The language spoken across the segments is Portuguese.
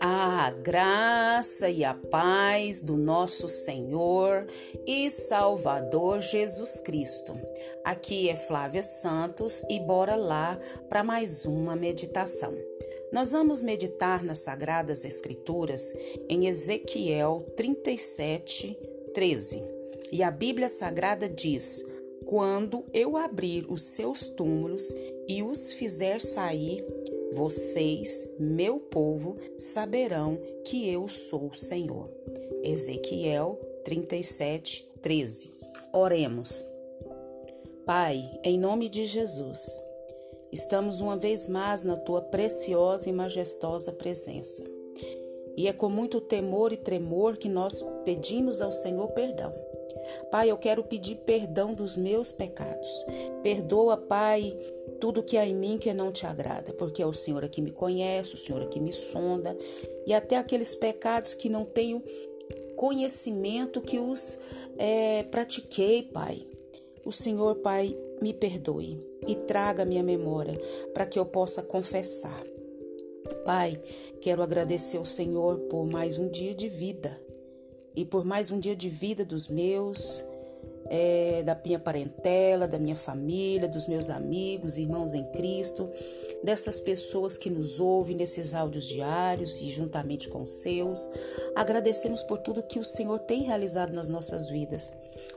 A graça e a paz do nosso Senhor e Salvador Jesus Cristo. Aqui é Flávia Santos e bora lá para mais uma meditação. Nós vamos meditar nas Sagradas Escrituras em Ezequiel 37, 13. E a Bíblia Sagrada diz: Quando eu abrir os seus túmulos e os fizer sair, vocês, meu povo, saberão que eu sou o Senhor. Ezequiel 37, 13. Oremos. Pai, em nome de Jesus, estamos uma vez mais na tua preciosa e majestosa presença. E é com muito temor e tremor que nós pedimos ao Senhor perdão. Pai, eu quero pedir perdão dos meus pecados. Perdoa, Pai, tudo que há em mim que não te agrada, porque é o Senhor que me conhece, o Senhor que me sonda, e até aqueles pecados que não tenho conhecimento que os é, pratiquei, Pai. O Senhor, Pai, me perdoe e traga minha memória para que eu possa confessar. Pai, quero agradecer ao Senhor por mais um dia de vida e por mais um dia de vida dos meus, é, da minha parentela, da minha família, dos meus amigos, irmãos em Cristo, dessas pessoas que nos ouvem nesses áudios diários e juntamente com os seus. Agradecemos por tudo que o Senhor tem realizado nas nossas vidas.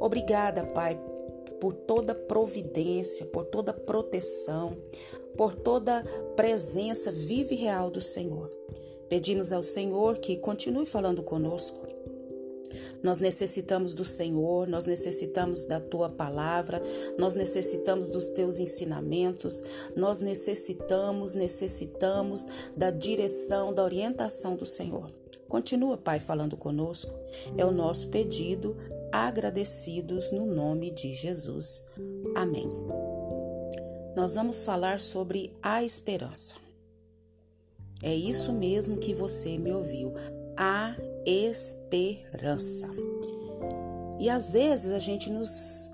Obrigada, Pai, por toda providência, por toda proteção, por toda presença viva e real do Senhor. Pedimos ao Senhor que continue falando conosco nós necessitamos do Senhor, nós necessitamos da tua palavra, nós necessitamos dos teus ensinamentos, nós necessitamos, necessitamos da direção, da orientação do Senhor. Continua, Pai, falando conosco. É o nosso pedido, agradecidos no nome de Jesus. Amém. Nós vamos falar sobre a esperança. É isso mesmo que você me ouviu. A esperança. E às vezes a gente nos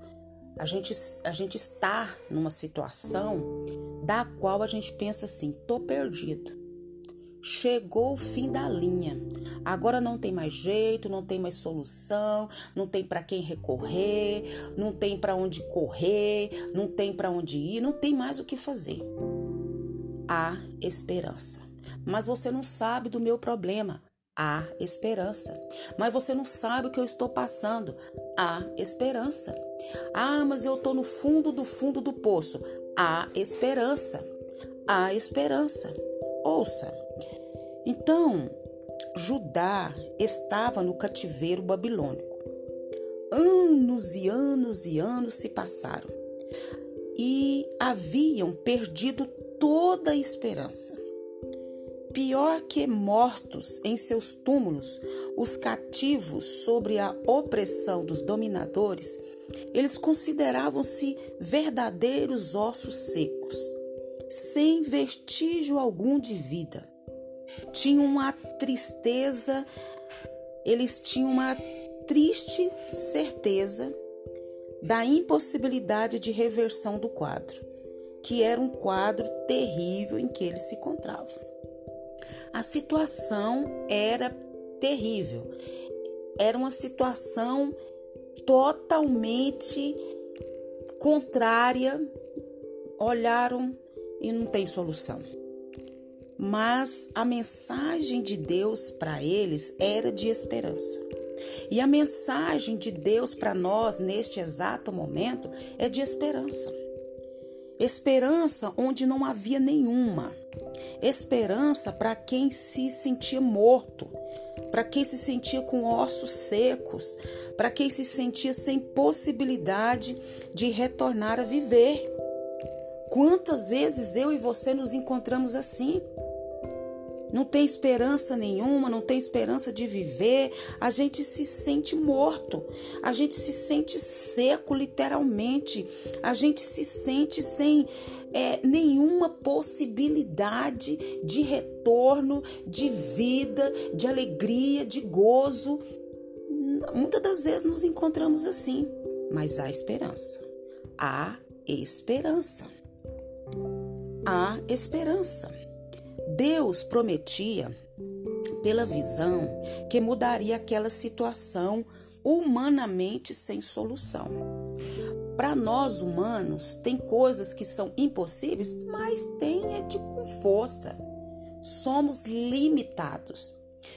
a gente, a gente está numa situação da qual a gente pensa assim: tô perdido. Chegou o fim da linha. Agora não tem mais jeito, não tem mais solução, não tem para quem recorrer, não tem para onde correr, não tem para onde ir, não tem mais o que fazer. Há esperança. Mas você não sabe do meu problema. Há esperança. Mas você não sabe o que eu estou passando. Há esperança. Ah, mas eu estou no fundo do fundo do poço. Há esperança. Há esperança. Ouça. Então, Judá estava no cativeiro babilônico. Anos e anos e anos se passaram e haviam perdido toda a esperança. Pior que mortos em seus túmulos, os cativos sob a opressão dos dominadores, eles consideravam-se verdadeiros ossos secos, sem vestígio algum de vida. Tinham uma tristeza, eles tinham uma triste certeza da impossibilidade de reversão do quadro, que era um quadro terrível em que eles se encontravam. A situação era terrível. Era uma situação totalmente contrária. Olharam e não tem solução. Mas a mensagem de Deus para eles era de esperança. E a mensagem de Deus para nós neste exato momento é de esperança. Esperança onde não havia nenhuma esperança para quem se sentia morto, para quem se sentia com ossos secos, para quem se sentia sem possibilidade de retornar a viver. Quantas vezes eu e você nos encontramos assim? Não tem esperança nenhuma, não tem esperança de viver, a gente se sente morto, a gente se sente seco, literalmente, a gente se sente sem é, nenhuma possibilidade de retorno, de vida, de alegria, de gozo. Muitas das vezes nos encontramos assim, mas há esperança. Há esperança. há esperança. Deus prometia, pela visão, que mudaria aquela situação humanamente sem solução. Para nós humanos, tem coisas que são impossíveis, mas tem é de com força. Somos limitados.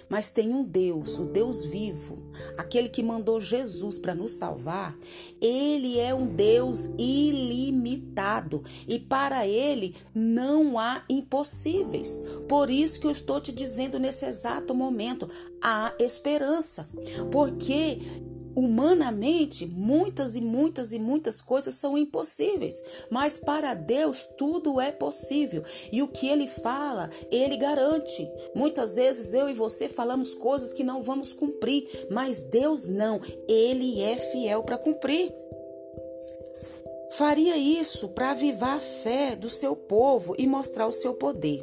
Mas tem um Deus, o Deus vivo, aquele que mandou Jesus para nos salvar. Ele é um Deus ilimitado e para ele não há impossíveis. Por isso que eu estou te dizendo nesse exato momento, há esperança. Porque Humanamente, muitas e muitas e muitas coisas são impossíveis, mas para Deus tudo é possível. E o que ele fala, ele garante. Muitas vezes eu e você falamos coisas que não vamos cumprir, mas Deus não, ele é fiel para cumprir. Faria isso para avivar a fé do seu povo e mostrar o seu poder.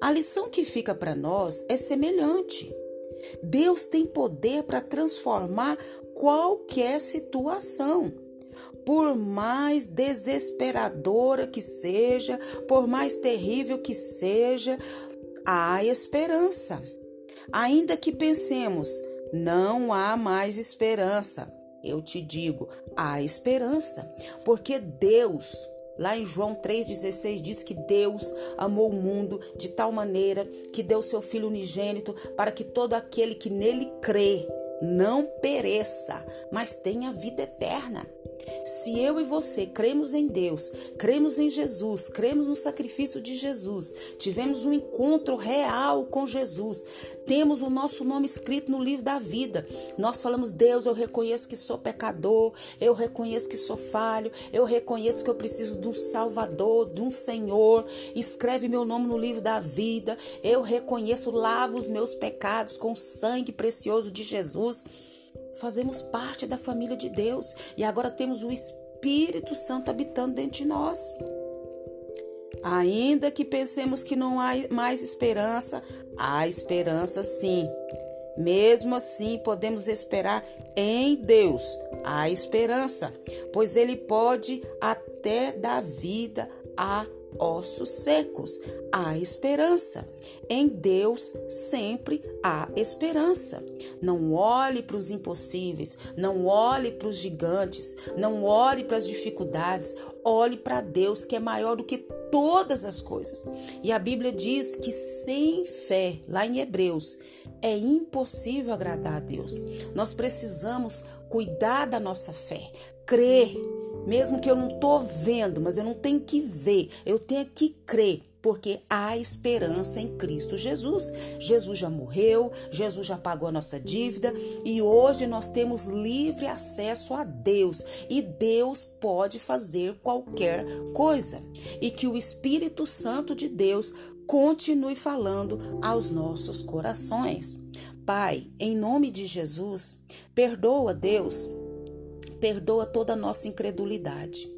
A lição que fica para nós é semelhante. Deus tem poder para transformar qualquer situação. Por mais desesperadora que seja, por mais terrível que seja, há esperança. Ainda que pensemos, não há mais esperança. Eu te digo, há esperança, porque Deus Lá em João 3,16 diz que Deus amou o mundo de tal maneira que deu seu Filho unigênito para que todo aquele que nele crê não pereça, mas tenha vida eterna. Se eu e você cremos em Deus, cremos em Jesus, cremos no sacrifício de Jesus, tivemos um encontro real com Jesus, temos o nosso nome escrito no livro da vida. Nós falamos: Deus, eu reconheço que sou pecador, eu reconheço que sou falho, eu reconheço que eu preciso de um Salvador, de um Senhor. Escreve meu nome no livro da vida. Eu reconheço, lava os meus pecados com o sangue precioso de Jesus fazemos parte da família de Deus e agora temos o Espírito Santo habitando dentro de nós. Ainda que pensemos que não há mais esperança, há esperança sim. Mesmo assim, podemos esperar em Deus. Há esperança, pois Ele pode até dar vida a ossos secos. Há esperança. Em Deus sempre há esperança. Não olhe para os impossíveis, não olhe para os gigantes, não olhe para as dificuldades, olhe para Deus que é maior do que todas as coisas. E a Bíblia diz que sem fé, lá em Hebreus, é impossível agradar a Deus. Nós precisamos cuidar da nossa fé, crer mesmo que eu não estou vendo, mas eu não tenho que ver, eu tenho que crer porque há esperança em Cristo Jesus. Jesus já morreu, Jesus já pagou a nossa dívida e hoje nós temos livre acesso a Deus e Deus pode fazer qualquer coisa. E que o Espírito Santo de Deus continue falando aos nossos corações. Pai, em nome de Jesus, perdoa, Deus Perdoa toda a nossa incredulidade.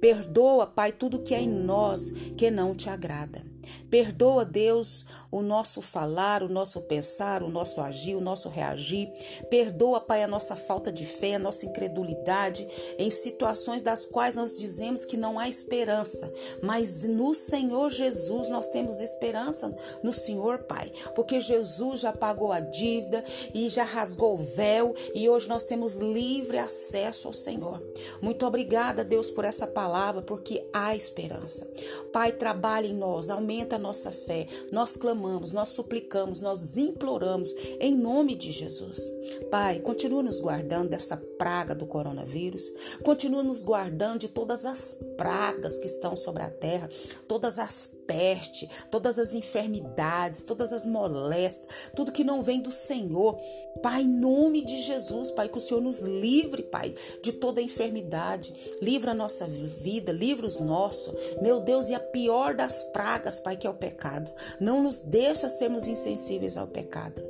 Perdoa, Pai, tudo que é em nós que não te agrada. Perdoa, Deus, o nosso falar, o nosso pensar, o nosso agir, o nosso reagir. Perdoa, Pai, a nossa falta de fé, a nossa incredulidade em situações das quais nós dizemos que não há esperança. Mas no Senhor Jesus nós temos esperança no Senhor, Pai, porque Jesus já pagou a dívida e já rasgou o véu e hoje nós temos livre acesso ao Senhor. Muito obrigada, Deus, por essa palavra, porque há esperança. Pai, trabalhe em nós, aumenta nossa fé. Nós clamamos, nós suplicamos, nós imploramos em nome de Jesus. Pai, continua nos guardando dessa praga do coronavírus, continua nos guardando de todas as pragas que estão sobre a terra, todas as pestes, todas as enfermidades, todas as moléstias, tudo que não vem do Senhor. Pai, em nome de Jesus, Pai, que o Senhor nos livre, Pai, de toda enfermidade. Livra a nossa vida, livra os nossos. Meu Deus, e a pior das pragas, Pai, que é o pecado. Não nos deixa sermos insensíveis ao pecado.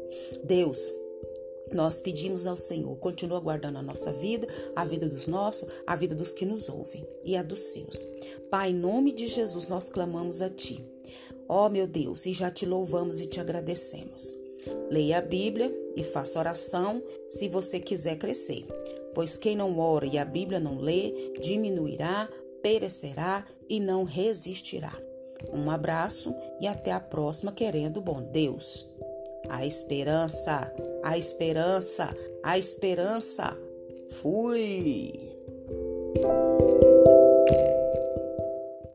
Deus, nós pedimos ao Senhor, continua guardando a nossa vida, a vida dos nossos, a vida dos que nos ouvem e a dos seus. Pai, em nome de Jesus, nós clamamos a Ti. Ó oh, meu Deus, e já te louvamos e te agradecemos. Leia a Bíblia e faça oração se você quiser crescer. Pois quem não ora e a Bíblia não lê, diminuirá, perecerá e não resistirá. Um abraço e até a próxima, querendo bom Deus. A esperança, a esperança, a esperança. Fui!